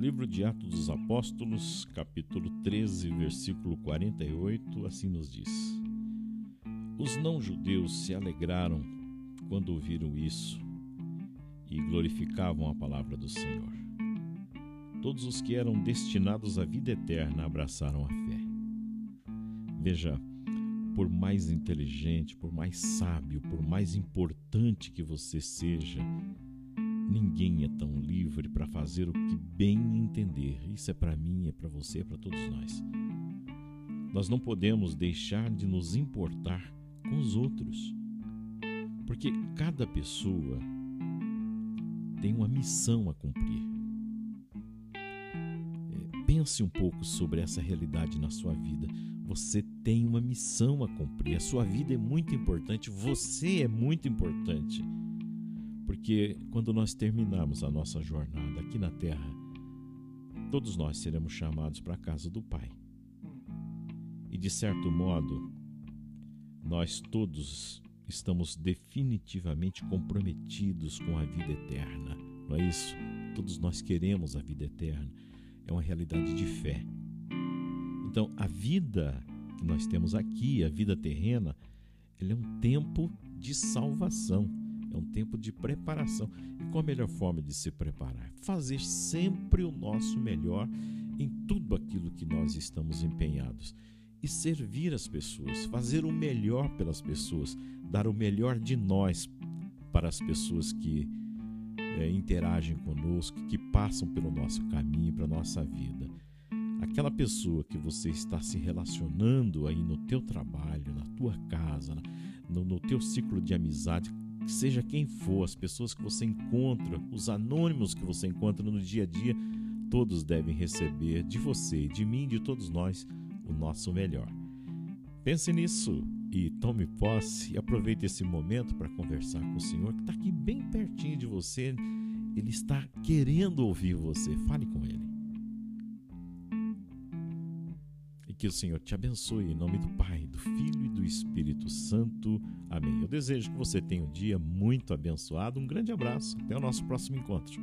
livro de Atos dos Apóstolos, capítulo 13, versículo 48, assim nos diz: Os não-judeus se alegraram quando ouviram isso e glorificavam a palavra do Senhor. Todos os que eram destinados à vida eterna abraçaram a fé. Veja, por mais inteligente, por mais sábio, por mais importante que você seja, ninguém é tão livre para fazer o que bem entender. Isso é para mim, é para você, é para todos nós. Nós não podemos deixar de nos importar com os outros, porque cada pessoa tem uma missão a cumprir. É, pense um pouco sobre essa realidade na sua vida. Você tem uma missão a cumprir. A sua vida é muito importante. Você é muito importante. Porque quando nós terminarmos a nossa jornada aqui na terra, todos nós seremos chamados para a casa do Pai. E de certo modo, nós todos estamos definitivamente comprometidos com a vida eterna. Não é isso? Todos nós queremos a vida eterna. É uma realidade de fé. Então, a vida que nós temos aqui, a vida terrena, ele é um tempo de salvação, é um tempo de preparação. E qual a melhor forma de se preparar? Fazer sempre o nosso melhor em tudo aquilo que nós estamos empenhados e servir as pessoas, fazer o melhor pelas pessoas, dar o melhor de nós para as pessoas que é, interagem conosco, que passam pelo nosso caminho, para a nossa vida. Aquela pessoa que você está se relacionando aí no teu trabalho, na tua casa, no, no teu ciclo de amizade, seja quem for, as pessoas que você encontra, os anônimos que você encontra no dia a dia, todos devem receber de você, de mim, de todos nós, o nosso melhor. Pense nisso e tome posse aproveite esse momento para conversar com o Senhor que está aqui bem pertinho de você. Ele está querendo ouvir você. Fale com Ele. Que o Senhor te abençoe em nome do Pai, do Filho e do Espírito Santo. Amém. Eu desejo que você tenha um dia muito abençoado. Um grande abraço. Até o nosso próximo encontro.